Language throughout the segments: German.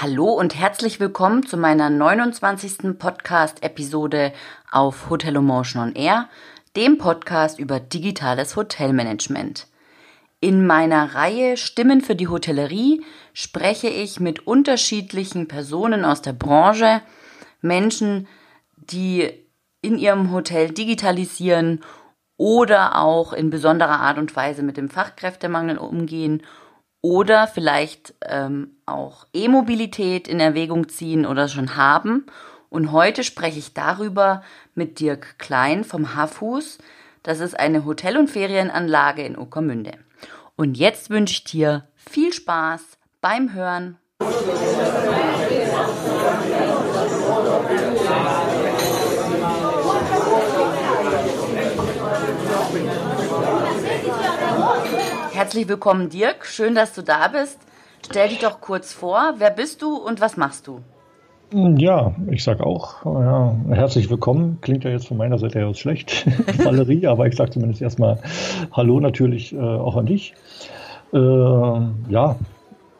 Hallo und herzlich willkommen zu meiner 29. Podcast-Episode auf Hotelomotion on Air, dem Podcast über digitales Hotelmanagement. In meiner Reihe Stimmen für die Hotellerie spreche ich mit unterschiedlichen Personen aus der Branche, Menschen, die in ihrem Hotel digitalisieren oder auch in besonderer Art und Weise mit dem Fachkräftemangel umgehen oder vielleicht ähm, auch E-Mobilität in Erwägung ziehen oder schon haben. Und heute spreche ich darüber mit Dirk Klein vom Hafus. Das ist eine Hotel- und Ferienanlage in Uckermünde. Und jetzt wünsche ich dir viel Spaß beim Hören. Herzlich willkommen, Dirk. Schön, dass du da bist. Stell dich doch kurz vor. Wer bist du und was machst du? Ja, ich sag auch, ja, herzlich willkommen. Klingt ja jetzt von meiner Seite aus schlecht, Valerie, aber ich sage zumindest erstmal Hallo natürlich äh, auch an dich. Äh, ja,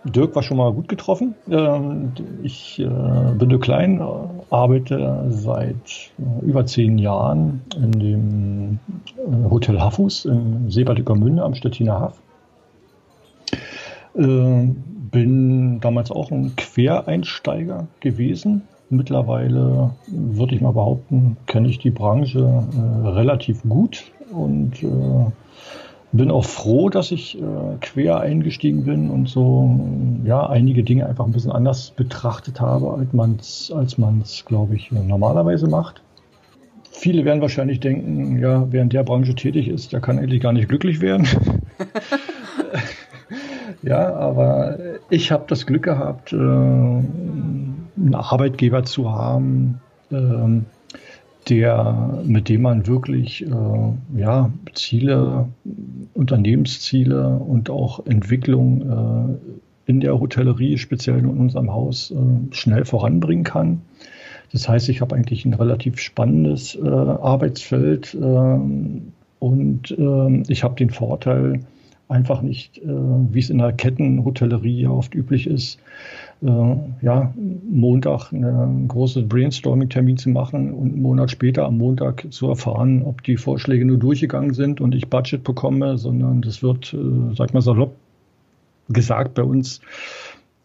Dirk war schon mal gut getroffen. Ähm, ich äh, bin Dirk Klein, arbeite seit äh, über zehn Jahren in dem äh, Hotel Hafus in Seebad Münde am Stettiner Haff. Äh, bin damals auch ein Quereinsteiger gewesen. Mittlerweile würde ich mal behaupten, kenne ich die Branche äh, relativ gut und äh, bin auch froh, dass ich äh, quer eingestiegen bin und so ja einige Dinge einfach ein bisschen anders betrachtet habe, als man es, als man's, glaube ich, normalerweise macht. Viele werden wahrscheinlich denken, ja, wer in der Branche tätig ist, der kann eigentlich gar nicht glücklich werden. Ja, aber ich habe das Glück gehabt, äh, einen Arbeitgeber zu haben, äh, der, mit dem man wirklich äh, ja, Ziele, Unternehmensziele und auch Entwicklung äh, in der Hotellerie, speziell in unserem Haus, äh, schnell voranbringen kann. Das heißt, ich habe eigentlich ein relativ spannendes äh, Arbeitsfeld und ich habe den Vorteil, einfach nicht, äh, wie es in der Kettenhotellerie ja oft üblich ist, äh, ja, Montag einen großen Brainstorming-Termin zu machen und einen Monat später am Montag zu erfahren, ob die Vorschläge nur durchgegangen sind und ich Budget bekomme, sondern das wird, äh, sag mal salopp gesagt, bei uns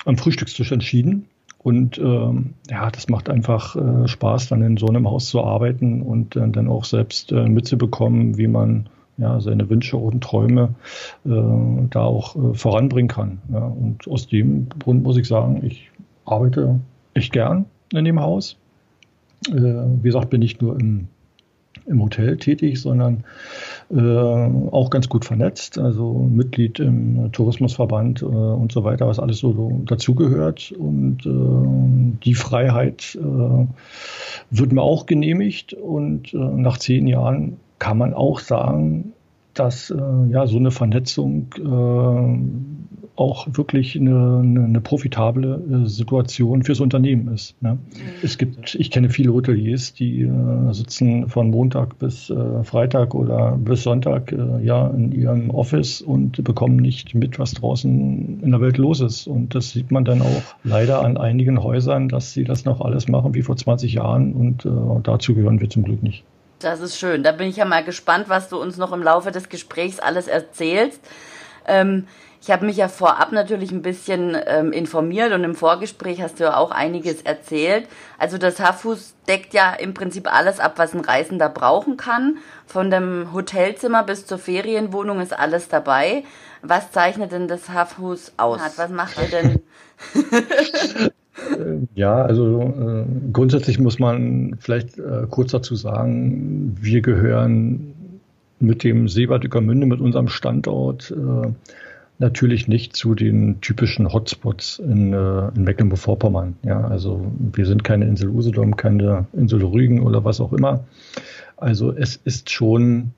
am Frühstückstisch entschieden. Und ähm, ja, das macht einfach äh, Spaß, dann in so einem Haus zu arbeiten und äh, dann auch selbst äh, mitzubekommen, wie man ja, seine Wünsche und Träume äh, da auch äh, voranbringen kann. Ja. Und aus dem Grund muss ich sagen, ich arbeite echt gern in dem Haus. Äh, wie gesagt, bin nicht nur im, im Hotel tätig, sondern äh, auch ganz gut vernetzt, also Mitglied im Tourismusverband äh, und so weiter, was alles so dazugehört. Und äh, die Freiheit wird mir auch genehmigt. Und nach zehn Jahren kann man auch sagen, dass äh, ja so eine Vernetzung äh, auch wirklich eine, eine, eine profitable äh, Situation fürs Unternehmen ist. Ne? Mhm. Es gibt, ich kenne viele Hoteliers, die äh, sitzen von Montag bis äh, Freitag oder bis Sonntag äh, ja in ihrem Office und bekommen nicht mit, was draußen in der Welt los ist. Und das sieht man dann auch leider an einigen Häusern, dass sie das noch alles machen wie vor 20 Jahren und dazu gehören wir zum Glück nicht. Das ist schön. Da bin ich ja mal gespannt, was du uns noch im Laufe des Gesprächs alles erzählst. Ähm, ich habe mich ja vorab natürlich ein bisschen ähm, informiert und im Vorgespräch hast du ja auch einiges erzählt. Also das Hafus deckt ja im Prinzip alles ab, was ein Reisender brauchen kann. Von dem Hotelzimmer bis zur Ferienwohnung ist alles dabei. Was zeichnet denn das Hafus aus? Was macht ihr denn? Äh, ja, also äh, grundsätzlich muss man vielleicht äh, kurz dazu sagen, wir gehören mit dem Seebad Münde, mit unserem Standort, äh, natürlich nicht zu den typischen Hotspots in, äh, in Mecklenburg-Vorpommern. Ja, also wir sind keine Insel Usedom, keine Insel Rügen oder was auch immer. Also es ist schon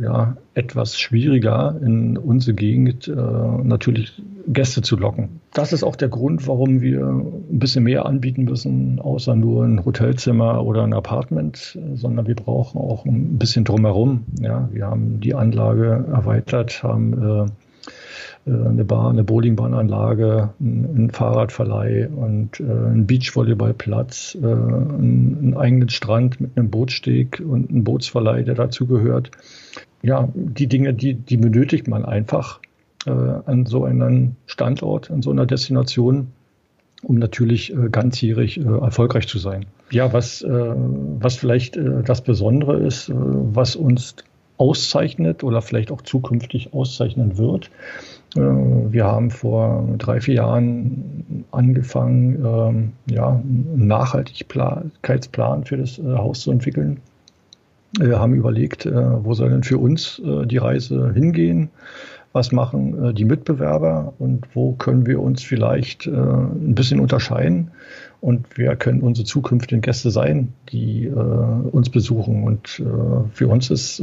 ja, etwas schwieriger in unsere Gegend äh, natürlich Gäste zu locken. Das ist auch der Grund, warum wir ein bisschen mehr anbieten müssen, außer nur ein Hotelzimmer oder ein Apartment, sondern wir brauchen auch ein bisschen drumherum. Ja, wir haben die Anlage erweitert, haben äh, äh, eine Bar, eine Bowlingbahnanlage, ein, Fahrradverleih und äh, ein Beachvolleyballplatz, äh, einen eigenen Strand mit einem Bootsteg und einen Bootsverleih, der dazugehört. Ja, die Dinge, die, die benötigt man einfach äh, an so einem Standort, an so einer Destination, um natürlich äh, ganzjährig äh, erfolgreich zu sein. Ja, was, was vielleicht das Besondere ist, was uns auszeichnet oder vielleicht auch zukünftig auszeichnen wird, äh, wir haben vor drei, vier Jahren angefangen, ähm, ja, einen Nachhaltigkeitsplan für das äh, Haus zu entwickeln. Wir haben überlegt, äh, wo soll denn für uns die Reise hingehen? Was machen die Mitbewerber und wo können wir uns vielleicht ein bisschen unterscheiden? Und wer können unsere zukünftigen Gäste sein, die uns besuchen? Und für uns ist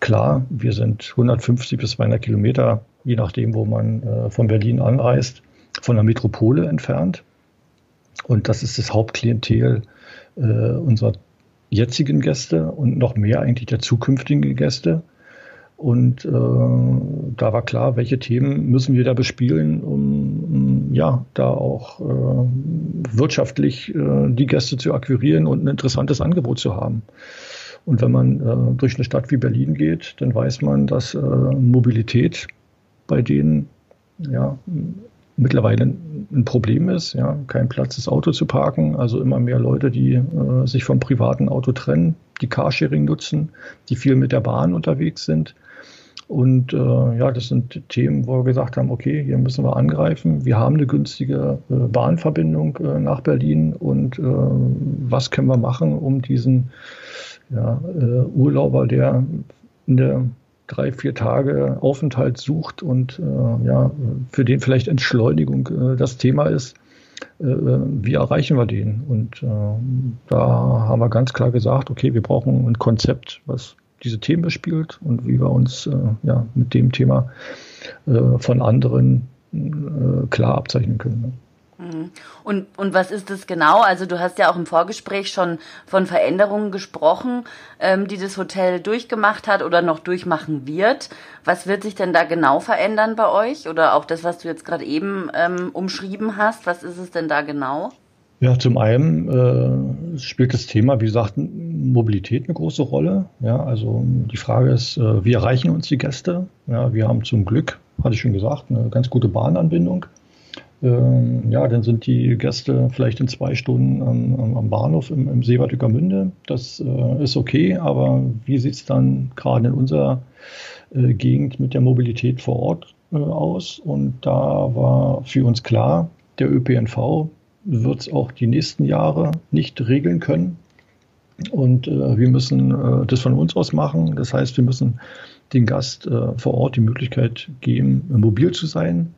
klar, wir sind 150 bis 200 Kilometer je nachdem, wo man äh, von Berlin anreist, von der Metropole entfernt. Und das ist das Hauptklientel äh, unserer jetzigen Gäste und noch mehr eigentlich der zukünftigen Gäste. Und äh, da war klar, welche Themen müssen wir da bespielen, um ja da auch äh, wirtschaftlich äh, die Gäste zu akquirieren und ein interessantes Angebot zu haben. Und wenn man äh, durch eine Stadt wie Berlin geht, dann weiß man, dass Mobilität bei denen ja mittlerweile ein Problem ist, ja, kein Platz, das Auto zu parken. Also immer mehr Leute, die äh, sich vom privaten Auto trennen, die Carsharing nutzen, die viel mit der Bahn unterwegs sind. Und äh, ja, das sind Themen, wo wir gesagt haben, okay, hier müssen wir angreifen. Wir haben eine günstige äh, Bahnverbindung äh, nach Berlin und äh, was können wir machen, um diesen ja, äh, Urlauber, der in der drei, vier Tage Aufenthalt sucht und äh, ja, für den vielleicht Entschleunigung äh, das Thema ist, äh, wie erreichen wir den? Und äh, da haben wir ganz klar gesagt, okay, wir brauchen ein Konzept, was diese Themen bespielt und wie wir uns äh, ja, mit dem Thema äh, von anderen klar abzeichnen können. Ne? Mhm. Und, und was ist das genau? Also du hast ja auch im Vorgespräch schon von Veränderungen gesprochen, ähm, die das Hotel durchgemacht hat oder noch durchmachen wird. Was wird sich denn da genau verändern bei euch? Oder auch das, was du jetzt gerade eben ähm, umschrieben hast, was ist es denn da genau? Ja, zum einen äh, spielt das Thema, wie gesagt, Mobilität eine große Rolle. Ja, also die Frage ist, äh, wie erreichen uns die Gäste? Ja, wir haben zum Glück, hatte ich schon gesagt, eine ganz gute Bahnanbindung. Ähm, ja, dann sind die Gäste vielleicht in zwei Stunden am, am Bahnhof im, im Seebad Ueckermünde. Das äh, ist okay, aber wie sieht es dann gerade in unserer äh, Gegend mit der Mobilität vor Ort äh, aus? Und da war für uns klar, der ÖPNV wird es auch die nächsten Jahre nicht regeln können. Und äh, wir müssen äh, das von uns aus machen. Das heißt, wir müssen den Gast äh, vor Ort die Möglichkeit geben, mobil zu sein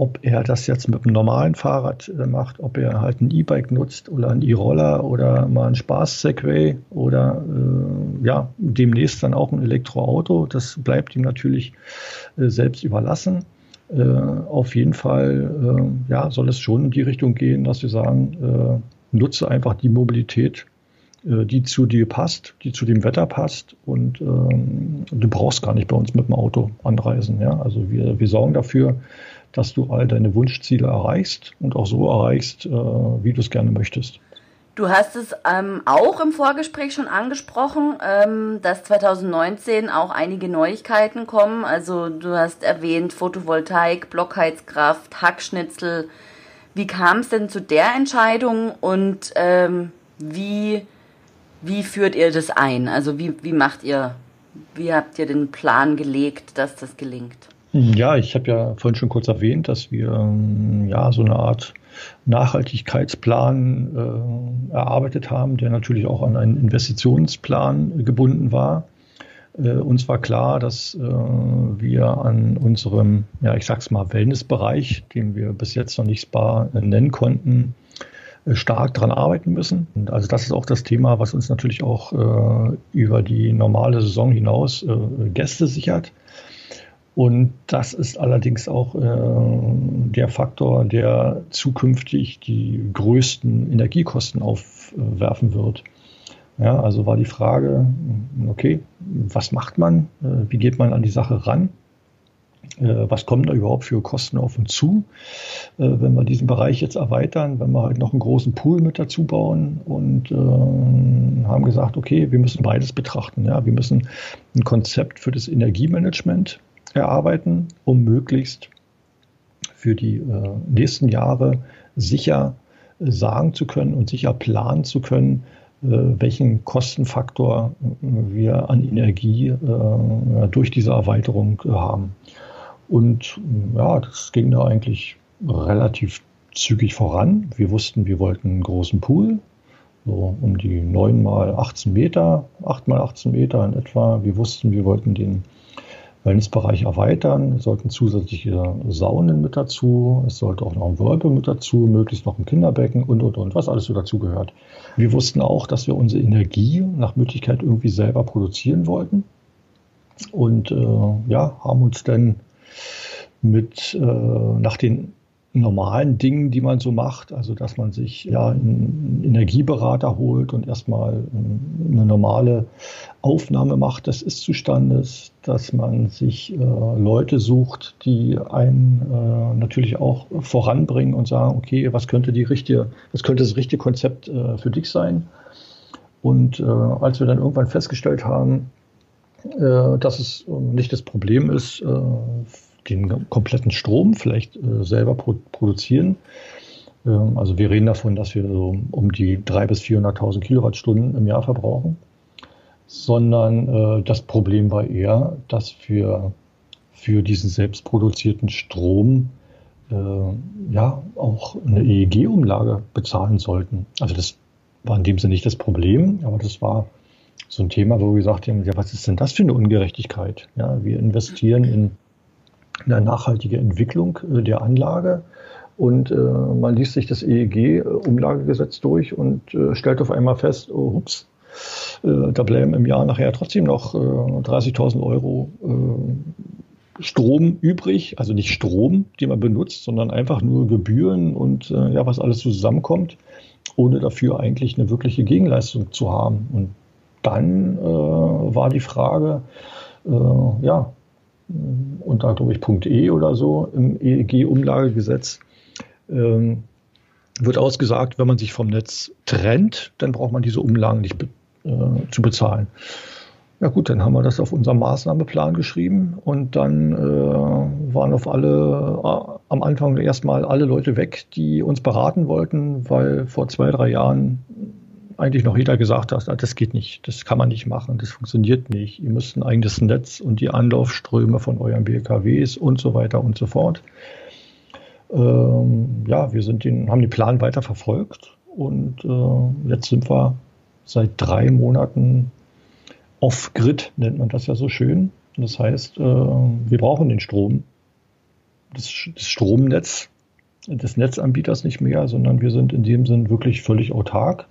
ob er das jetzt mit einem normalen Fahrrad äh, macht, ob er halt ein E-Bike nutzt oder ein E-Roller oder mal ein Spaß-Segway oder äh, ja, demnächst dann auch ein Elektroauto. Das bleibt ihm natürlich äh, selbst überlassen. Äh, auf jeden Fall äh, ja, soll es schon in die Richtung gehen, dass wir sagen, äh, nutze einfach die Mobilität, die zu dir passt, die zu dem Wetter passt und ähm, du brauchst gar nicht bei uns mit dem Auto anreisen. Ja? Also wir, wir sorgen dafür, dass du all deine Wunschziele erreichst und auch so erreichst, äh, wie du es gerne möchtest. Du hast es ähm, auch im Vorgespräch schon angesprochen, ähm, dass 2019 auch einige Neuigkeiten kommen. Also du hast erwähnt Photovoltaik, Blockheizkraft, Hackschnitzel. Wie kam es denn zu der Entscheidung und ähm, wie, wie führt ihr das ein? Also wie, wie macht ihr, wie habt ihr den Plan gelegt, dass das gelingt? Ja, ich habe ja vorhin schon kurz erwähnt, dass wir ähm, ja so eine Art Nachhaltigkeitsplan äh, erarbeitet haben, der natürlich auch an einen Investitionsplan gebunden war. Äh, uns war klar, dass äh, wir an unserem, ja, ich sag's mal, Wellnessbereich, den wir bis jetzt noch nicht Spa nennen konnten, äh, stark daran arbeiten müssen. Und also das ist auch das Thema, was uns natürlich auch äh, über die normale Saison hinaus äh, Gäste sichert. Und das ist allerdings auch äh, der Faktor, der zukünftig die größten Energiekosten aufwerfen wird. Ja, also war die Frage, okay, was macht man? Äh, wie geht man an die Sache ran? Äh, was kommen da überhaupt für Kosten auf uns zu, äh, wenn wir diesen Bereich jetzt erweitern, wenn wir halt noch einen großen Pool mit dazu bauen und äh, haben gesagt, okay, wir müssen beides betrachten. Ja? Wir müssen ein Konzept für das Energiemanagement erarbeiten, um möglichst für die äh, nächsten Jahre sicher äh, sagen zu können und sicher planen zu können, äh, welchen Kostenfaktor wir an Energie durch diese Erweiterung haben. Und ja, das ging da eigentlich relativ zügig voran. Wir wussten, wir wollten einen großen Pool, so um die 9 mal 18 Meter, 8 mal 18 Meter in etwa. Wir wussten, wir wollten den Wellnessbereich erweitern. Es sollten zusätzliche Saunen mit dazu. Es sollte auch noch ein Whirlpool mit dazu, möglichst noch ein Kinderbecken und, und, und, was alles so dazu gehört. Wir wussten auch, dass wir unsere Energie nach Möglichkeit irgendwie selber produzieren wollten. Und äh, ja, haben uns dann mit äh, nach den normalen Dingen, die man so macht, also dass man sich ja einen Energieberater holt und erstmal ähm, eine normale Aufnahme macht des Ist-Zustandes, dass man sich äh, Leute sucht, die einen äh, natürlich auch voranbringen und sagen, okay, was könnte die richtige, was könnte das richtige Konzept äh, für dich sein? Und äh, als wir dann irgendwann festgestellt haben, äh, dass es nicht das Problem ist, äh, den kompletten Strom vielleicht äh, selber pro produzieren. Ähm, also wir reden davon, dass wir so um die 300.000 bis 400.000 Kilowattstunden im Jahr verbrauchen. Sondern äh, das Problem war eher, dass wir für diesen selbstproduzierten Strom äh, ja auch eine EEG-Umlage bezahlen sollten. Also das war in dem Sinne nicht das Problem, aber das war so ein Thema, wo wir gesagt haben, ja, was ist denn das für eine Ungerechtigkeit? Ja, wir investieren in eine nachhaltige Entwicklung äh, der Anlage. Und äh, man liest sich das EEG-Umlagegesetz durch und äh, stellt auf einmal fest, oh, hups, äh, da bleiben im Jahr nachher trotzdem noch äh, 30.000 Euro äh, Strom übrig. Also nicht Strom, den man benutzt, sondern einfach nur Gebühren und äh, ja, was alles zusammenkommt, ohne dafür eigentlich eine wirkliche Gegenleistung zu haben. Und dann äh, war die Frage, äh, ja, unter, glaube ich, Punkt E oder so im EEG-Umlagegesetz ähm, wird ausgesagt, wenn man sich vom Netz trennt, dann braucht man diese Umlagen nicht be äh, zu bezahlen. Ja gut, dann haben wir das auf unserem Maßnahmeplan geschrieben und dann äh, waren auf alle äh, am Anfang erstmal alle Leute weg, die uns beraten wollten, weil vor zwei, drei Jahren eigentlich noch jeder gesagt hat, das geht nicht, das kann man nicht machen, das funktioniert nicht. Ihr müsst ein eigenes Netz und die Anlaufströme von euren BKWs und so weiter und so fort. Ähm, ja, wir sind den, haben den Plan weiter verfolgt und äh, jetzt sind wir seit drei Monaten off-grid, nennt man das ja so schön. Das heißt, äh, wir brauchen den Strom, das, das Stromnetz des Netzanbieters nicht mehr, sondern wir sind in dem Sinn wirklich völlig autark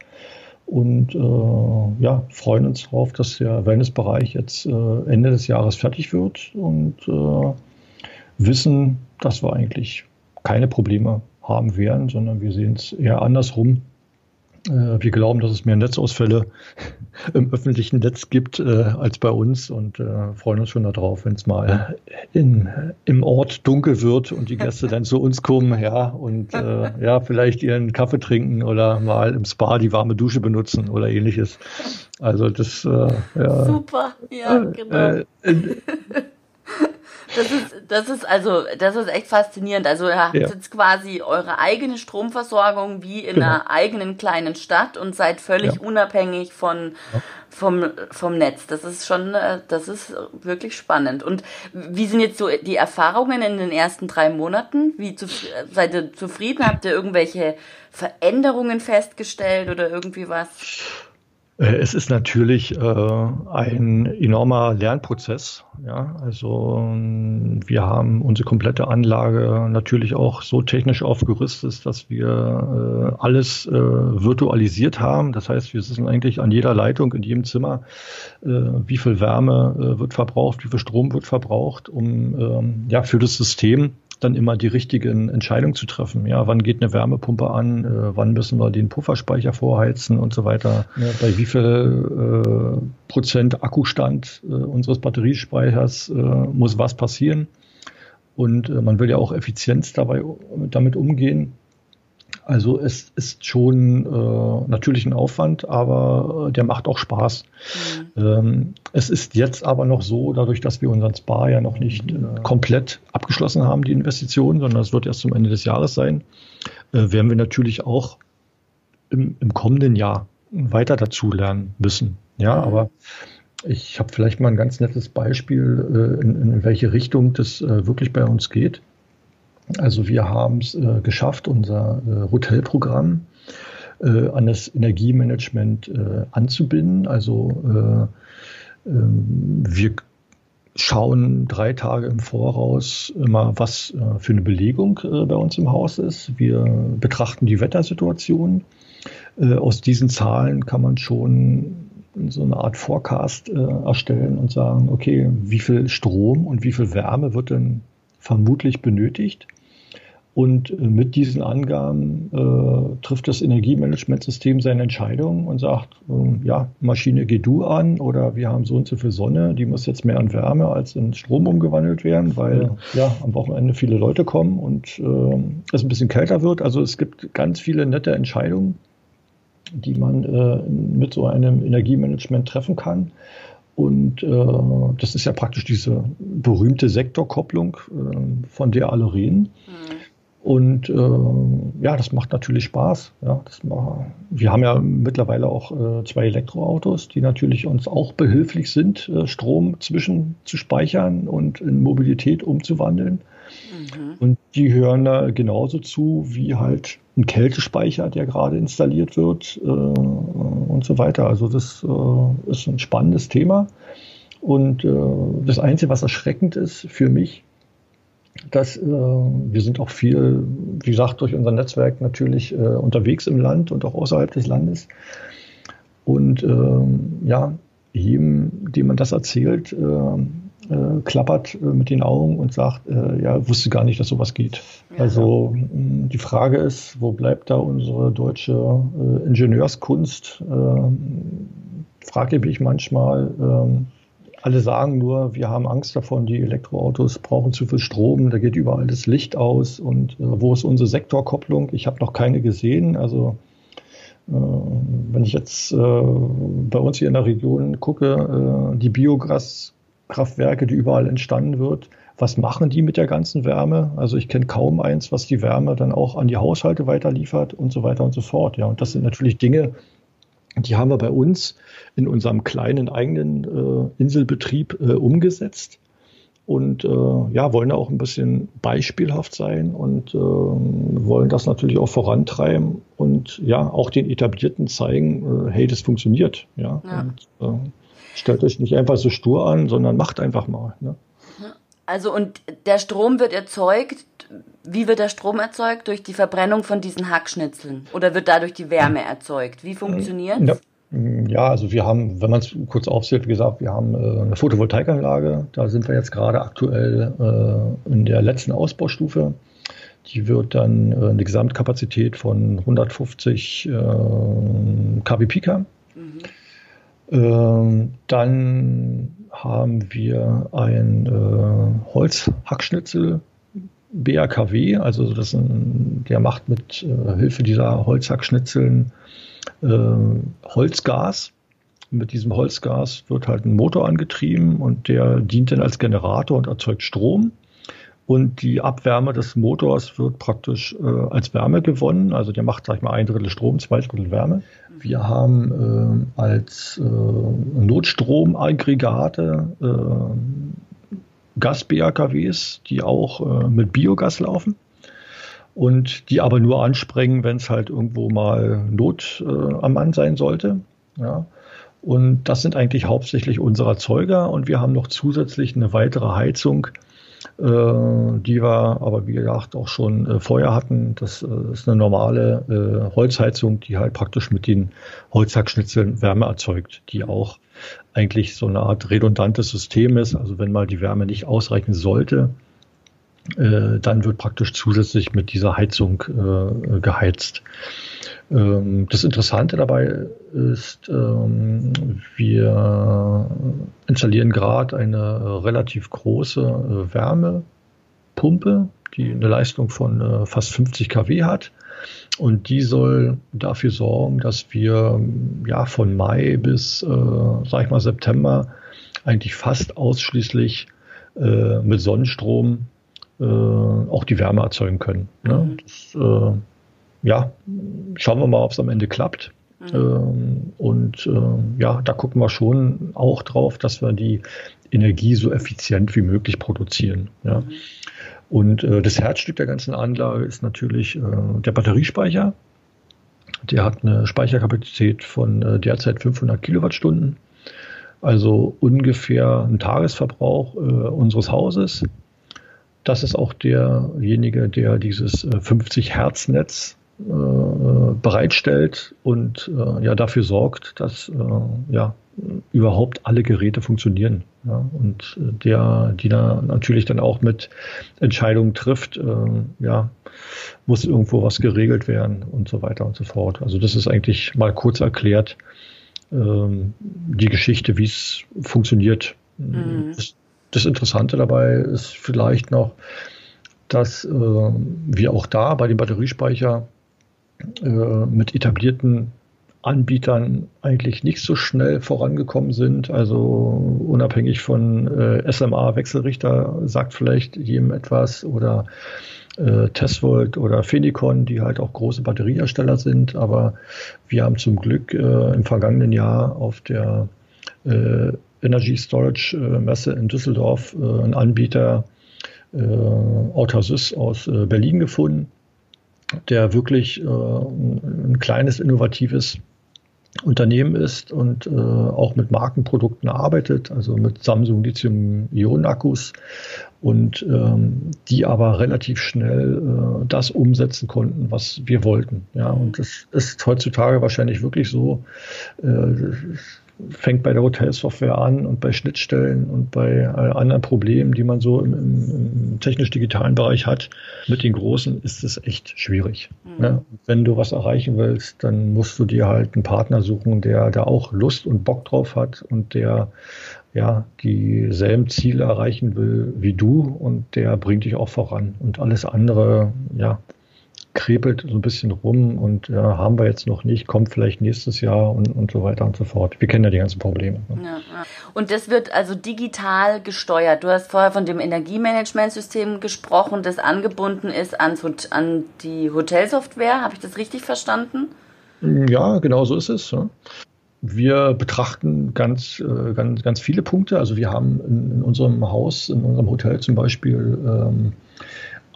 und äh, ja, freuen uns darauf, dass der Wellnessbereich jetzt äh, Ende des Jahres fertig wird. Und äh, wissen, dass wir eigentlich keine Probleme haben werden, sondern wir sehen es eher andersrum, wir glauben, dass es mehr Netzausfälle im öffentlichen Netz gibt äh, als bei uns und äh, freuen uns schon darauf, wenn es mal in, im Ort dunkel wird und die Gäste dann zu uns kommen, ja, und äh, ja, vielleicht ihren Kaffee trinken oder mal im Spa die warme Dusche benutzen oder ähnliches. Also das äh, ja, Super, ja, genau. Das ist, das ist also, das ist echt faszinierend. Also ihr habt ja. jetzt quasi eure eigene Stromversorgung wie in genau. einer eigenen kleinen Stadt und seid völlig ja. unabhängig von, vom, vom Netz. Das ist schon, äh, das ist wirklich spannend. Und wie sind jetzt so die Erfahrungen in den ersten drei Monaten? Wie zu, seid ihr zufrieden? Habt ihr irgendwelche Veränderungen festgestellt oder irgendwie was? Äh, es ist natürlich äh, ein enormer Lernprozess. Ja, also wir haben unsere komplette Anlage natürlich auch so technisch aufgerüstet, dass wir äh, alles äh, virtualisiert haben. Das heißt, wir wissen eigentlich an jeder Leitung in jedem Zimmer, äh, wie viel Wärme äh, wird verbraucht, wie viel Strom wird verbraucht, um ähm, ja für das System dann immer die richtigen Entscheidungen zu treffen. Ja, wann geht eine Wärmepumpe an? Äh, wann müssen wir den Pufferspeicher vorheizen und so weiter? Ja, bei wie viel äh, Prozent Akkustand äh, unseres Batteriespeichers äh, muss was passieren? Und äh, man will ja auch Effizienz dabei damit umgehen. Also es ist schon äh, natürlich ein Aufwand, aber äh, der macht auch Spaß. Mhm. Ähm, es ist jetzt aber noch so, dadurch, dass wir unseren Spa ja noch nicht äh, komplett abgeschlossen haben, die Investition, sondern es wird erst zum Ende des Jahres sein, äh, werden wir natürlich auch im, im kommenden Jahr weiter dazu lernen müssen. Ja, mhm. aber ich habe vielleicht mal ein ganz nettes Beispiel, äh, in, in welche Richtung das äh, wirklich bei uns geht. Also wir haben es äh, geschafft, unser äh, Hotelprogramm äh, an das Energiemanagement äh, anzubinden. Also äh, ähm, wir schauen drei Tage im Voraus immer, was äh, für eine Belegung bei uns im Haus ist. Wir betrachten die Wettersituation. aus diesen Zahlen kann man schon so eine Art Forecast erstellen und sagen, okay, wie viel Strom und wie viel Wärme wird denn vermutlich benötigt? Und äh, mit diesen Angaben äh, trifft das Energiemanagementsystem seine Entscheidung und sagt, äh, ja, Maschine geh du an oder wir haben so und so viel Sonne, die muss jetzt mehr in Wärme als in Strom umgewandelt werden, weil ja, ja am Wochenende viele Leute kommen und äh, es ein bisschen kälter wird. Also es gibt ganz viele nette Entscheidungen, die man äh, mit so einem Energiemanagement treffen kann. Und äh, das ist ja praktisch diese berühmte Sektorkopplung, äh, von der alle reden. Mhm. Und äh, ja, das macht natürlich Spaß. Ja, das wir haben ja mittlerweile auch äh, zwei Elektroautos, die natürlich uns auch behilflich sind, äh, Strom zwischen zu speichern und in Mobilität umzuwandeln. Mhm. Und die hören da genauso zu wie halt ein Kältespeicher, der gerade installiert wird äh, und so weiter. Also das äh, ist ein spannendes Thema. Und äh, das Einzige, was erschreckend ist für mich, dass äh, wir sind auch viel, wie gesagt, durch unser Netzwerk natürlich äh, unterwegs im Land und auch außerhalb des Landes. Und äh, ja, jedem, dem man das erzählt, äh, äh, klappert äh, mit den Augen und sagt, ja, wusste gar nicht, dass sowas geht. Ja. Also die Frage ist, wo bleibt da unsere deutsche Ingenieurskunst? frage ich mich manchmal. Alle sagen nur, wir haben Angst davon, die Elektroautos brauchen zu viel Strom, da geht überall das Licht aus und äh, wo ist unsere Sektorkopplung? Ich habe noch keine gesehen. Also äh, wenn ich jetzt äh, bei uns hier in der Region gucke, äh, die Biogaskraftwerke, die überall entstanden wird, was machen die mit der ganzen Wärme? Also ich kenne kaum eins, was die Wärme dann auch an die Haushalte weiterliefert und so weiter und so fort. Ja, und das sind natürlich Dinge, die haben wir bei uns in unserem kleinen eigenen äh, Inselbetrieb äh, umgesetzt und äh, ja, wollen da auch ein bisschen beispielhaft sein und äh, wollen das natürlich auch vorantreiben und ja, auch den Etablierten zeigen, äh, hey, das funktioniert. Ja, ja. Und, äh, stellt euch nicht einfach so stur an, sondern macht einfach mal. Ne? Also und der Strom wird erzeugt. Wie wird der Strom erzeugt? Durch die Verbrennung von diesen Hackschnitzeln? Oder wird dadurch die Wärme erzeugt? Wie funktioniert ja. ja, also wir haben, wenn man es kurz aufzählt, wie gesagt, wir haben äh, eine Photovoltaikanlage. Da sind wir jetzt gerade aktuell äh, in der letzten Ausbaustufe. Die wird dann äh, eine Gesamtkapazität von 150 äh, kW Pika. Mhm. Ähm, dann haben wir ein äh, Holzhackschnitzel BAKW, also das ein, der macht mit äh, Hilfe dieser Holzhackschnitzeln äh, Holzgas. Mit diesem Holzgas wird halt ein Motor angetrieben und der dient dann als Generator und erzeugt Strom. Und die Abwärme des Motors wird praktisch äh, als Wärme gewonnen. Also der macht, sag ich mal, ein Drittel Strom, zwei Drittel Wärme. Wir haben äh, als äh, Notstromaggregate äh, Gas-BAKWs, die auch äh, mit Biogas laufen und die aber nur anspringen, wenn es halt irgendwo mal Not äh, am Mann sein sollte. Ja. Und das sind eigentlich hauptsächlich unsere Erzeuger und wir haben noch zusätzlich eine weitere Heizung, die wir aber wie gesagt auch schon äh, vorher hatten. Das äh, ist eine normale äh, Holzheizung, die halt praktisch mit den Holzhackschnitzeln Wärme erzeugt, die auch eigentlich so eine Art redundantes System ist. Also wenn mal die Wärme nicht ausreichen sollte, äh, dann wird praktisch zusätzlich mit dieser Heizung äh, geheizt. Ähm, das Interessante dabei ist, ähm, wir installieren gerade eine relativ große äh, Wärmepumpe Pumpe, die eine Leistung von äh, fast 50 kW hat. Und die soll dafür sorgen, dass wir ja von Mai bis, äh, sag ich mal, September eigentlich fast ausschließlich äh, mit Sonnenstrom äh, auch die Wärme erzeugen können. Ne? Mhm. Das, äh, ja, schauen wir mal, ob es am Ende klappt. Mhm. Ähm, und äh, ja, da gucken wir schon auch drauf, dass wir die Energie so effizient wie möglich produzieren. Ja. Mhm. Und äh, das Herzstück der ganzen Anlage ist natürlich äh, der Batteriespeicher. Der hat eine Speicherkapazität von derzeit 500 Kilowattstunden, also ungefähr ein Tagesverbrauch äh, unseres Hauses. Das ist auch derjenige, der dieses 50 Hertz Netz äh, bereitstellt und äh, ja dafür sorgt, dass äh, ja überhaupt alle Geräte funktionieren. Ja, und der, die da natürlich dann auch mit Entscheidungen trifft, äh, ja, muss irgendwo was geregelt werden und so weiter und so fort. Also das ist eigentlich mal kurz erklärt ähm, die Geschichte, wie es funktioniert. Mhm. Das, Interessante dabei ist vielleicht noch, dass äh, wir auch da bei dem Batteriespeicher äh, mit etablierten Anbietern eigentlich nicht so schnell vorangekommen sind. Also unabhängig von äh, SMA Wechselrichter sagt vielleicht jedem etwas oder äh, Tesvolt oder Phenicon, die halt auch große Batteriehersteller sind. Aber wir haben zum Glück äh, im vergangenen Jahr auf der äh, Energy Storage äh, Messe in Düsseldorf äh, einen Anbieter äh, Autasys aus äh, Berlin gefunden der wirklich ein kleines, innovatives Unternehmen ist und äh, auch mit Markenprodukten arbeitet, also mit Samsung Lithium-Ionen-Akkus und ähm, die aber relativ schnell äh, das umsetzen konnten, was wir wollten. Ja, und das ist heutzutage wahrscheinlich wirklich so. Äh, fängt bei der Hotelsoftware an und bei Schnittstellen und bei anderen Problemen, die man so im, im, im technisch-digitalen Bereich hat, mit den Großen ist es echt schwierig. Mhm. Ne? Wenn du was erreichen willst, dann musst du dir halt einen Partner suchen, der da auch Lust und Bock drauf hat und der ja dieselben Ziele erreichen will wie du und der bringt dich auch voran. Und alles andere, ja, krepelt so ein bisschen rum und ja, haben wir jetzt noch nicht, kommt vielleicht nächstes Jahr und, und so weiter und so fort. Wir kennen ja die ganzen Probleme. Ne? Ja, ja. Und das wird also digital gesteuert. Du hast vorher von dem Energiemanagementsystem gesprochen, das angebunden ist an, an die Hotelsoftware. Habe ich das richtig verstanden? Ja, genau so ist es. Ja. Wir betrachten ganz, äh, ganz, ganz viele Punkte. Also wir haben in, in unserem Haus, in unserem Hotel zum Beispiel ähm,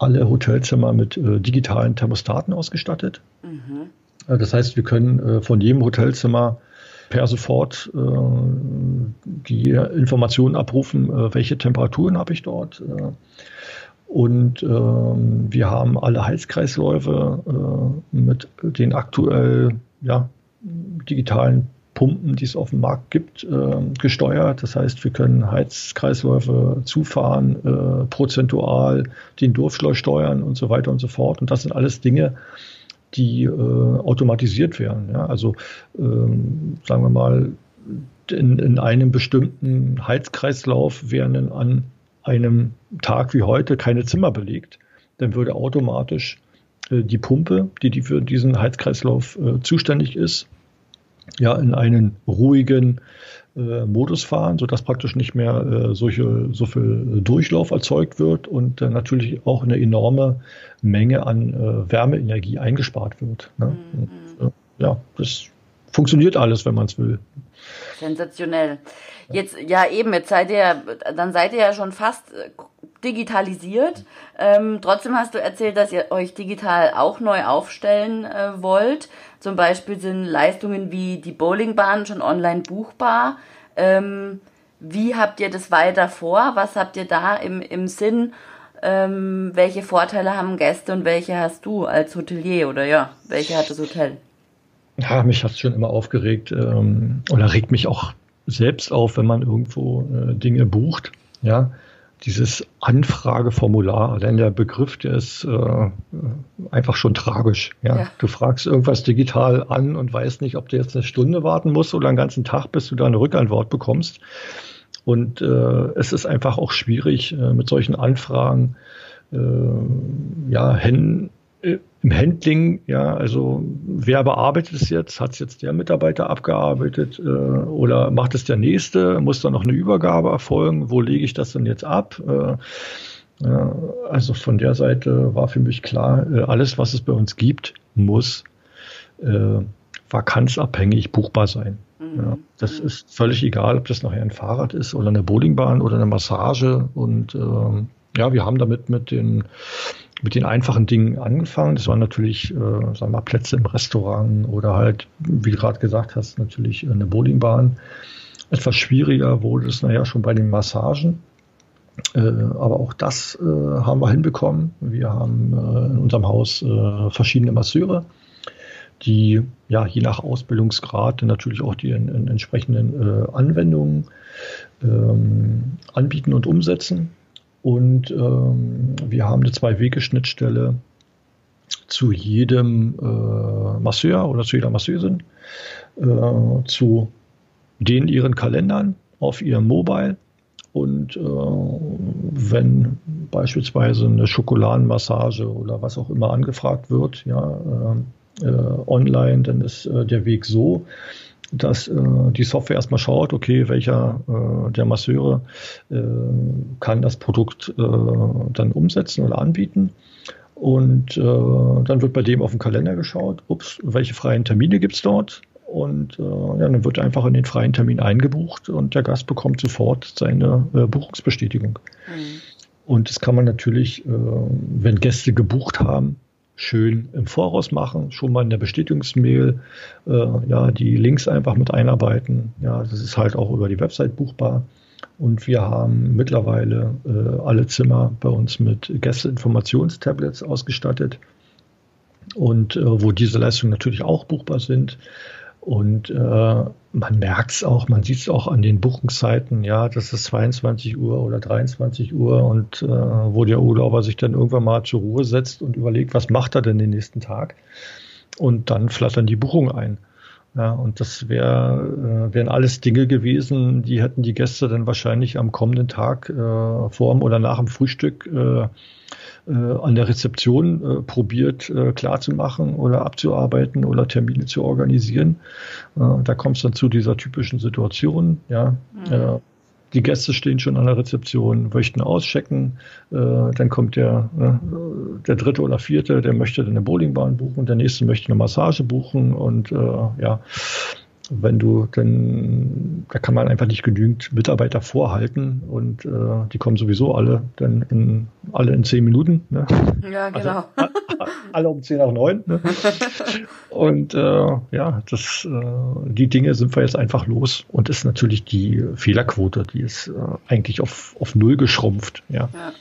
alle Hotelzimmer mit äh, digitalen Thermostaten ausgestattet. Mhm. Äh, das heißt, wir können äh, von jedem Hotelzimmer per sofort äh, die Informationen abrufen, äh, welche Temperaturen habe ich dort. Äh, und ähm, wir haben alle Heizkreisläufe mit den aktuell ja, digitalen Pumpen, die es auf dem Markt gibt, äh, gesteuert. Das heißt, wir können Heizkreisläufe zufahren, äh, prozentual den Durchschleus steuern und so weiter und so fort. Und das sind alles Dinge, die äh, automatisiert werden. Ja? Also ähm, sagen wir mal, in, in einem bestimmten Heizkreislauf werden an einem Tag wie heute keine Zimmer belegt, dann würde automatisch äh, die Pumpe, die, die für diesen Heizkreislauf äh, zuständig ist, ja, in einen ruhigen äh, Modus fahren, sodass praktisch nicht mehr äh, solche, so viel Durchlauf erzeugt wird und äh, natürlich auch eine enorme Menge an äh, Wärmeenergie eingespart wird. Ne? Mhm. Und, äh, ja, das funktioniert alles, wenn man es will. Sensationell. Jetzt, ja eben, jetzt seid ihr, dann seid ihr ja schon fast äh, digitalisiert. Ähm, trotzdem hast du erzählt, dass ihr euch digital auch neu aufstellen äh, wollt. Zum Beispiel sind Leistungen wie die Bowlingbahn schon online buchbar. Ähm, wie habt ihr das weiter vor? Was habt ihr da im, im Sinn? Ähm, welche Vorteile haben Gäste und welche hast du als Hotelier oder ja, welche hat das Hotel? Ja, mich hat es schon immer aufgeregt ähm, oder regt mich auch selbst auf, wenn man irgendwo äh, Dinge bucht. Ja, dieses Anfrageformular, allein der Begriff, der ist äh, einfach schon tragisch. Ja? ja? Du fragst irgendwas digital an und weißt nicht, ob du jetzt eine Stunde warten musst oder einen ganzen Tag, bis du da eine Rückantwort bekommst. Und äh, es ist einfach auch schwierig, äh, mit solchen Anfragen äh, ja, äh, im Handling, ja, also wer bearbeitet es jetzt? Hat es jetzt der Mitarbeiter abgearbeitet äh, oder macht es der nächste? Muss da noch eine Übergabe erfolgen? Wo lege ich das denn jetzt ab? Äh, ja, also von der Seite war für mich klar, äh, alles, was es bei uns gibt, muss äh, vakanzabhängig buchbar sein. Mhm. Ja, das ist völlig egal, ob das nachher ein Fahrrad ist oder eine Bowlingbahn oder eine Massage. Und ähm, ja, wir haben damit mit den mit den einfachen Dingen angefangen. Das waren natürlich, äh, sagen wir mal, Plätze im Restaurant oder halt, wie du gerade gesagt hast, natürlich eine Bowlingbahn. Etwas schwieriger wurde es nachher schon bei den Massagen. Äh, aber auch das äh, haben wir hinbekommen. Wir haben äh, in unserem Haus äh, verschiedene Masseure, die ja je nach Ausbildungsgrad natürlich auch die in, in entsprechenden äh, Anwendungen ähm, anbieten und umsetzen. Und ähm, wir haben eine Zwei-Wege-Schnittstelle zu jedem äh, Masseur oder zu jeder Masseusin, äh, zu den ihren Kalendern auf ihrem Mobile. Und äh, wenn beispielsweise eine Schokoladenmassage oder was auch immer angefragt wird, ja, äh, äh, online, dann ist äh, der Weg so, dass äh, die Software erstmal schaut, okay, welcher äh, der Masseure äh, kann das Produkt äh, dann umsetzen oder anbieten. Und äh, dann wird bei dem auf den Kalender geschaut, ups, welche freien Termine gibt's dort? Und äh, ja, dann wird einfach in den freien Termin eingebucht und der Gast bekommt sofort seine Buchungsbestätigung. Mhm. Und das kann man natürlich, wenn Gäste gebucht haben, schön im Voraus machen, schon mal in der Bestätigungsmail, äh, ja, die Links einfach mit einarbeiten. Ja, das ist halt auch über die Website buchbar. Und wir haben mittlerweile äh, alle Zimmer bei uns mit Gästeinformationstablets ausgestattet. Und äh, wo diese Leistungen natürlich auch buchbar sind. Und äh, man merkt es auch, man sieht es auch an den Buchungszeiten, ja, das ist 22 Uhr oder 23 Uhr und äh, wo der Urlauber sich dann irgendwann mal zur Ruhe setzt und überlegt, was macht er denn den nächsten Tag? Und dann flattern die Buchungen ein. Ja, und das wär, äh, wären alles Dinge gewesen, die hätten die Gäste dann wahrscheinlich am kommenden Tag äh, vor oder nach dem Frühstück äh, äh, an der Rezeption äh, probiert äh, klarzumachen oder abzuarbeiten oder Termine zu organisieren. Äh, da kommt es dann zu dieser typischen Situation. Ja, mhm. Äh, die Gäste stehen schon an der Rezeption, möchten auschecken. Äh, dann kommt der, der dritte oder vierte, der möchte eine Bowlingbahn buchen, der nächste möchte eine Massage buchen und ja, wenn du dann, da kann man einfach nicht genügend Mitarbeiter vorhalten und äh, die kommen sowieso alle dann in, alle in zehn Minuten. Ne? Ja, also genau. Also, alle um zehn nach neun. Ne? und äh, ja, das, äh, die Dinge sind wir jetzt einfach los und ist natürlich die Fehlerquote, die ist äh, eigentlich auf, auf null geschrumpft. Ja. ja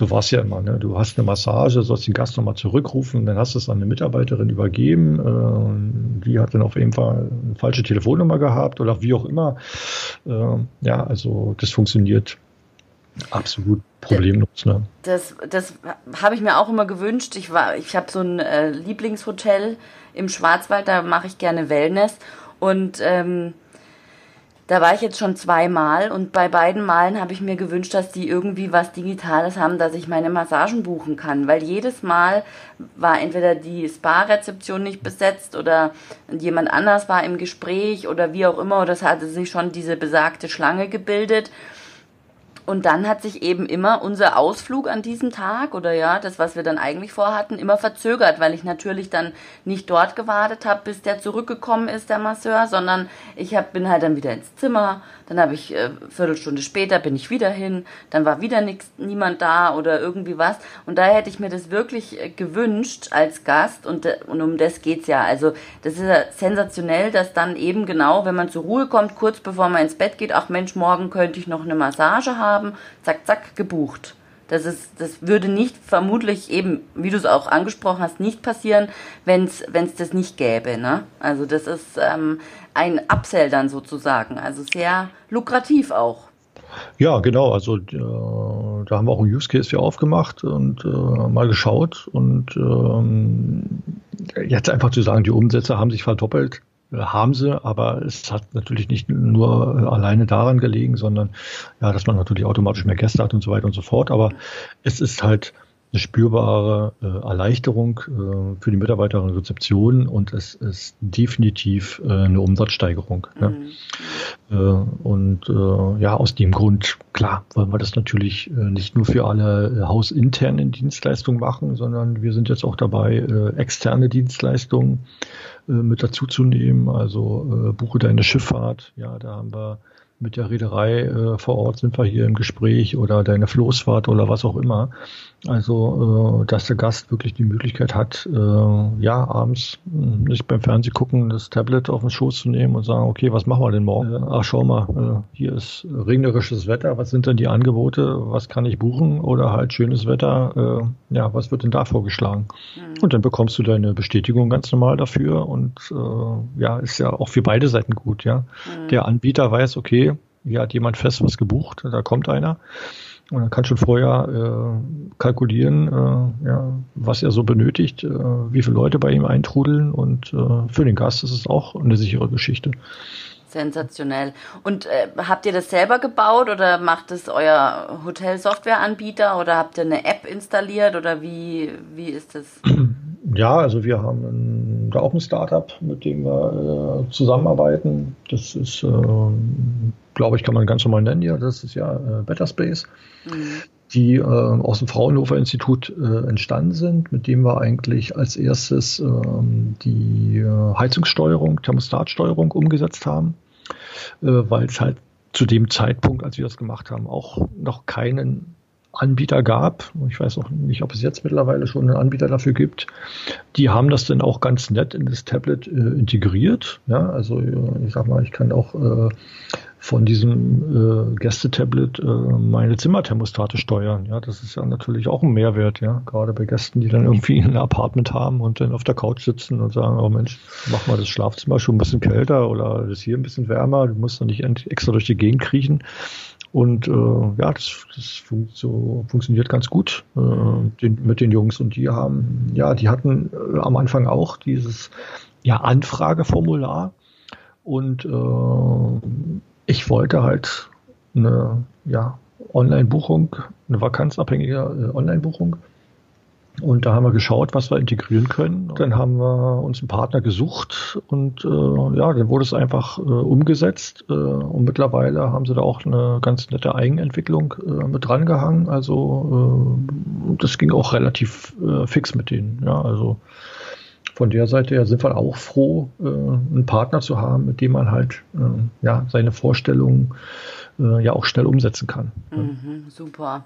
so war es ja immer. Ne? Du hast eine Massage, sollst den Gast nochmal zurückrufen, dann hast du es an eine Mitarbeiterin übergeben. Äh, die hat dann auf jeden Fall eine falsche Telefonnummer gehabt oder wie auch immer. Äh, ja, also das funktioniert absolut problemlos. Ne? Das, das habe ich mir auch immer gewünscht. Ich ich habe so ein äh, Lieblingshotel im Schwarzwald, da mache ich gerne Wellness und ähm, da war ich jetzt schon zweimal und bei beiden Malen habe ich mir gewünscht, dass die irgendwie was Digitales haben, dass ich meine Massagen buchen kann. Weil jedes Mal war entweder die Spa-Rezeption nicht besetzt oder jemand anders war im Gespräch oder wie auch immer, oder es hatte sich schon diese besagte Schlange gebildet. Und dann hat sich eben immer unser Ausflug an diesem Tag oder ja, das, was wir dann eigentlich vorhatten, immer verzögert, weil ich natürlich dann nicht dort gewartet habe, bis der zurückgekommen ist, der Masseur, sondern ich hab, bin halt dann wieder ins Zimmer, dann habe ich äh, Viertelstunde später bin ich wieder hin, dann war wieder nix, niemand da oder irgendwie was. Und da hätte ich mir das wirklich äh, gewünscht als Gast und, äh, und um das geht's ja. Also das ist ja sensationell, dass dann eben genau, wenn man zur Ruhe kommt, kurz bevor man ins Bett geht, ach Mensch, morgen könnte ich noch eine Massage haben, zack, zack, gebucht. Das, ist, das würde nicht vermutlich eben, wie du es auch angesprochen hast, nicht passieren, wenn es das nicht gäbe. Ne? Also das ist ähm, ein Upsell dann sozusagen. Also sehr lukrativ auch. Ja, genau. Also äh, da haben wir auch ein Use Case für aufgemacht und äh, mal geschaut. Und ähm, jetzt einfach zu sagen, die Umsätze haben sich verdoppelt, haben sie, aber es hat natürlich nicht nur äh, alleine daran gelegen, sondern ja, dass man natürlich automatisch mehr Gäste hat und so weiter und so fort. Aber es ist halt eine spürbare äh, Erleichterung äh, für die Mitarbeiterin Rezeption und es ist definitiv äh, eine Umsatzsteigerung. Mhm. Ja. Äh, und äh, ja, aus dem Grund, klar, wollen wir das natürlich äh, nicht nur für alle hausinternen Dienstleistungen machen, sondern wir sind jetzt auch dabei, externe Dienstleistungen mit dazuzunehmen. Also buche deine Schifffahrt, ja, da haben wir mit der Reederei äh, vor Ort sind wir hier im Gespräch oder deine Floßfahrt oder was auch immer. Also, äh, dass der Gast wirklich die Möglichkeit hat, äh, ja, abends hm, nicht beim Fernsehen gucken, das Tablet auf den Schoß zu nehmen und sagen, okay, was machen wir denn morgen? Ach, schau mal, äh, hier ist regnerisches Wetter, was sind denn die Angebote, was kann ich buchen? Oder halt schönes Wetter, ja, was wird denn da vorgeschlagen? Mhm. Und dann bekommst du deine Bestätigung ganz normal dafür und ja, ist ja auch für beide Seiten gut, ja. Mhm. Der Anbieter weiß, okay, hier hat jemand fest was gebucht, da kommt einer. Und dann kann schon vorher äh, kalkulieren, äh, ja, was er so benötigt, äh, wie viele Leute bei ihm eintrudeln. Und äh, für den Gast ist es auch eine sichere Geschichte. Sensationell. Und äh, habt ihr das selber gebaut oder macht es euer Hotel-Software-Anbieter oder habt ihr eine App installiert oder wie, wie ist das? Ja, also wir haben ein, da auch ein Startup, mit dem wir äh, zusammenarbeiten. Das ist, äh, glaube ich, kann man ganz normal nennen. Ja, das ist ja äh, Better Space. Mhm. die äh, aus dem Fraunhofer Institut äh, entstanden sind, mit dem wir eigentlich als erstes ähm, die äh, Heizungssteuerung, Thermostatsteuerung umgesetzt haben, weil es halt zu dem Zeitpunkt, als wir das gemacht haben, auch noch keinen Anbieter gab. Ich weiß auch nicht, ob es jetzt mittlerweile schon einen Anbieter dafür gibt. Die haben das dann auch ganz nett in das Tablet äh, integriert. Ja, also äh, ich sag mal, ich kann auch äh, von diesem äh, Gästetablet äh, meine Zimmerthermostate steuern. Ja, das ist ja natürlich auch ein Mehrwert, ja. Gerade bei Gästen, die dann irgendwie ein Apartment haben und dann auf der Couch sitzen und sagen, oh Mensch, mach mal das Schlafzimmer schon ein bisschen kälter oder das hier ein bisschen wärmer, du musst dann nicht extra durch die Gegend kriechen. Und äh, ja, das, das fun so, funktioniert ganz gut äh, den, mit den Jungs. Und die haben, ja, die hatten äh, am Anfang auch dieses ja, Anfrageformular. Und äh, ich wollte halt eine ja, Online-Buchung, eine vakanzabhängige äh, Online-Buchung und da haben wir geschaut, was wir integrieren können. Dann haben wir uns einen Partner gesucht und äh, ja, dann wurde es einfach äh, umgesetzt. Äh, und mittlerweile haben sie da auch eine ganz nette Eigenentwicklung äh, mit drangehangen. Also äh, das ging auch relativ äh, fix mit denen. Ja, also von der Seite her sind wir auch froh, äh, einen Partner zu haben, mit dem man halt äh, ja seine Vorstellungen äh, ja auch schnell umsetzen kann. Mhm, super.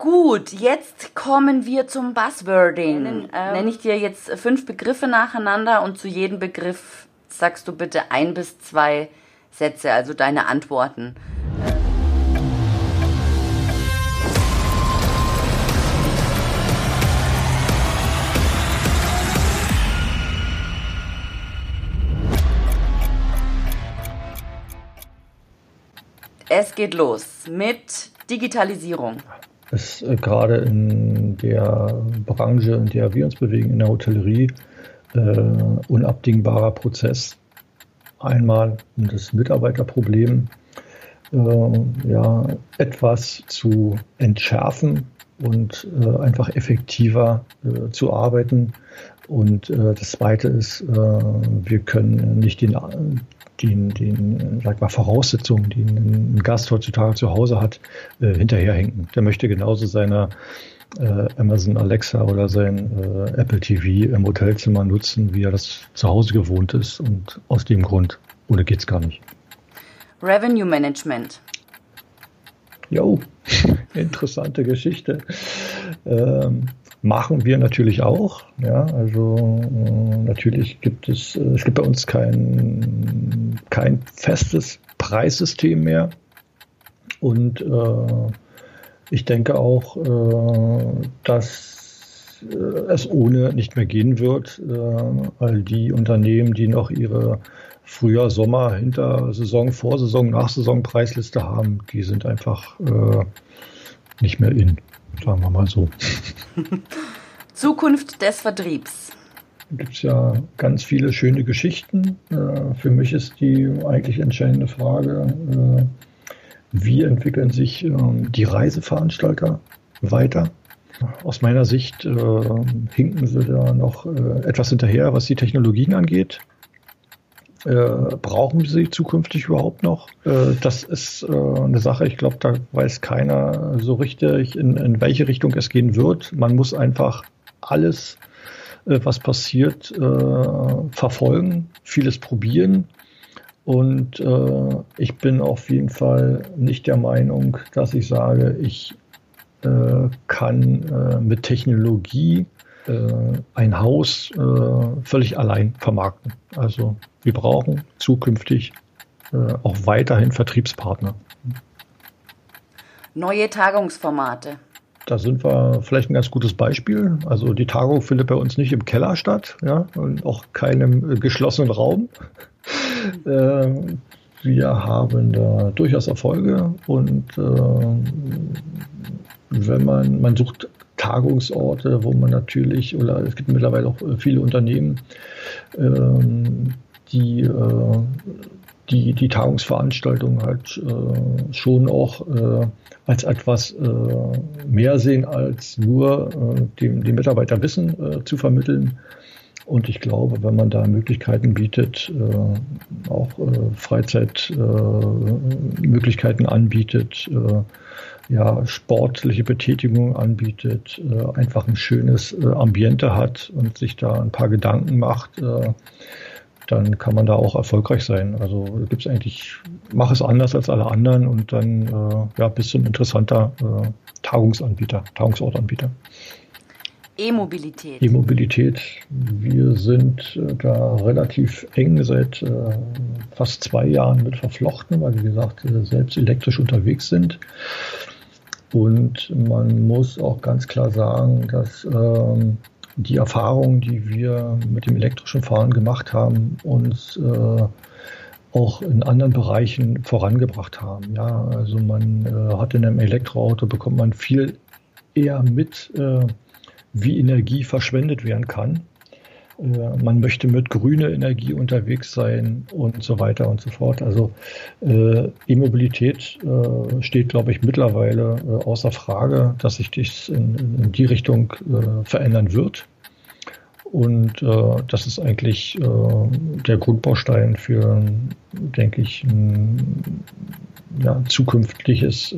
Gut, jetzt kommen wir zum Buzzwording. Ähm, Nenne ich dir jetzt fünf Begriffe nacheinander und zu jedem Begriff sagst du bitte ein bis zwei Sätze, also deine Antworten. Es geht los mit Digitalisierung ist äh, gerade in der Branche, in der wir uns bewegen, in der Hotellerie, äh, unabdingbarer Prozess. Einmal um das Mitarbeiterproblem äh, ja, etwas zu entschärfen und äh, einfach effektiver äh, zu arbeiten. Und äh, das Zweite ist, wir können nicht den den, den sag mal, Voraussetzungen, die ein Gast heutzutage zu Hause hat, äh, hinterherhinken. Der möchte genauso seine äh, Amazon Alexa oder sein äh, Apple TV im Hotelzimmer nutzen, wie er das zu Hause gewohnt ist. Und aus dem Grund, ohne geht's gar nicht. Revenue Management. Jo, interessante Geschichte. Ähm, machen wir natürlich auch. Ja, also äh, natürlich gibt es, äh, es gibt bei uns kein, kein festes Preissystem mehr. Und äh, ich denke auch, äh, dass äh, es ohne nicht mehr gehen wird. Äh, all die Unternehmen, die noch ihre Frühjahr, Sommer, Hintersaison, Vorsaison, Nachsaison Preisliste haben, die sind einfach nicht mehr in. Sagen wir mal so. Zukunft des Vertriebs. Da gibt es ja ganz viele schöne Geschichten. Äh, für mich ist die eigentlich entscheidende Frage, äh, wie entwickeln sich ähm, die Reiseveranstalter weiter? Aus meiner Sicht äh, hinken sie da noch etwas hinterher, was die Technologien angeht. Äh, brauchen wir sie zukünftig überhaupt noch? Äh, das ist äh, eine Sache, ich glaube, da weiß keiner so richtig, in, in welche Richtung es gehen wird. Man muss einfach alles, äh, was passiert, äh, verfolgen, vieles probieren. Und ich bin auf jeden Fall nicht der Meinung, dass ich sage, ich kann mit Technologie ein Haus völlig allein vermarkten. Also wir brauchen zukünftig äh, auch weiterhin Vertriebspartner. Neue Tagungsformate. Da sind wir vielleicht ein ganz gutes Beispiel. Also die Tagung findet bei uns nicht im Keller statt, ja, und auch keinem äh, geschlossenen Raum. äh, wir haben da durchaus Erfolge und äh, wenn man, man sucht Tagungsorte, wo man natürlich, oder es gibt mittlerweile auch viele Unternehmen, ähm, die, äh, die, die Tagungsveranstaltung halt äh, schon auch äh, als etwas äh, mehr sehen, als nur äh, dem, dem Mitarbeiter Wissen äh, zu vermitteln. Und ich glaube, wenn man da Möglichkeiten bietet, äh, auch äh, Freizeitmöglichkeiten äh, anbietet, äh, ja, sportliche Betätigung anbietet, äh, einfach ein schönes äh, Ambiente hat und sich da ein paar Gedanken macht, äh, dann kann man da auch erfolgreich sein. Also gibt es eigentlich, mach es anders als alle anderen und dann äh, ja, bist du ein interessanter äh, Tagungsanbieter, Tagungsortanbieter. E-Mobilität. E-Mobilität. Wir sind äh, da relativ eng seit äh, fast zwei Jahren mit verflochten, weil wie gesagt selbst elektrisch unterwegs sind. Und man muss auch ganz klar sagen, dass ähm, die Erfahrungen, die wir mit dem elektrischen Fahren gemacht haben, uns äh, auch in anderen Bereichen vorangebracht haben. Ja, also man äh, hat in einem Elektroauto bekommt man viel eher mit, äh, wie Energie verschwendet werden kann. Äh, man möchte mit grüner Energie unterwegs sein und so weiter und so fort. Also äh, E-Mobilität äh, steht, glaube ich, mittlerweile äh, außer Frage, dass sich das in, in die Richtung äh, verändern wird. Und äh, das ist eigentlich der Grundbaustein für, denke ich, ein ja, zukünftiges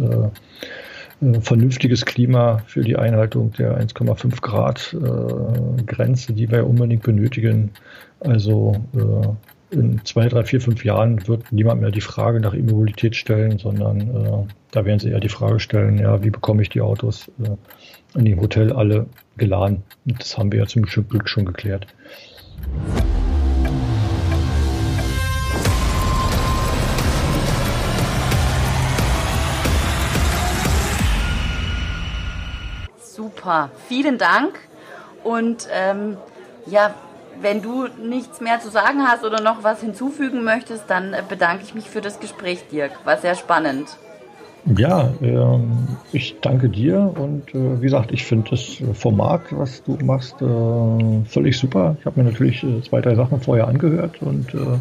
vernünftiges Klima für die Einhaltung der 1,5 Grad äh, Grenze, die wir unbedingt benötigen. Also äh, in zwei, drei, vier, fünf Jahren wird niemand mehr die Frage nach Immobilität stellen, sondern äh, da werden sie eher die Frage stellen, ja, wie bekomme ich die Autos äh, in dem Hotel alle geladen? Und das haben wir ja zum Glück schon geklärt. Super, vielen Dank. Und ähm, ja, wenn du nichts mehr zu sagen hast oder noch was hinzufügen möchtest, dann äh, bedanke ich mich für das Gespräch, Dirk. War sehr spannend. Ja, ähm, ich danke dir und äh, wie gesagt, ich finde das Format, was du machst, äh, völlig super. Ich habe mir natürlich äh, zwei, drei Sachen vorher angehört und äh,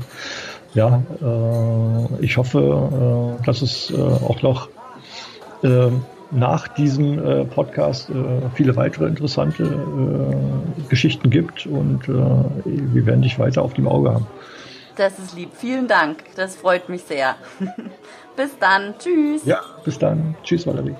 ja, äh, ich hoffe, dass es auch noch ähm, nach diesem äh, Podcast äh, viele weitere interessante äh, Geschichten gibt und äh, wir werden dich weiter auf dem Auge haben. Das ist lieb. Vielen Dank. Das freut mich sehr. bis dann. Tschüss. Ja, bis dann. Tschüss, Valerie.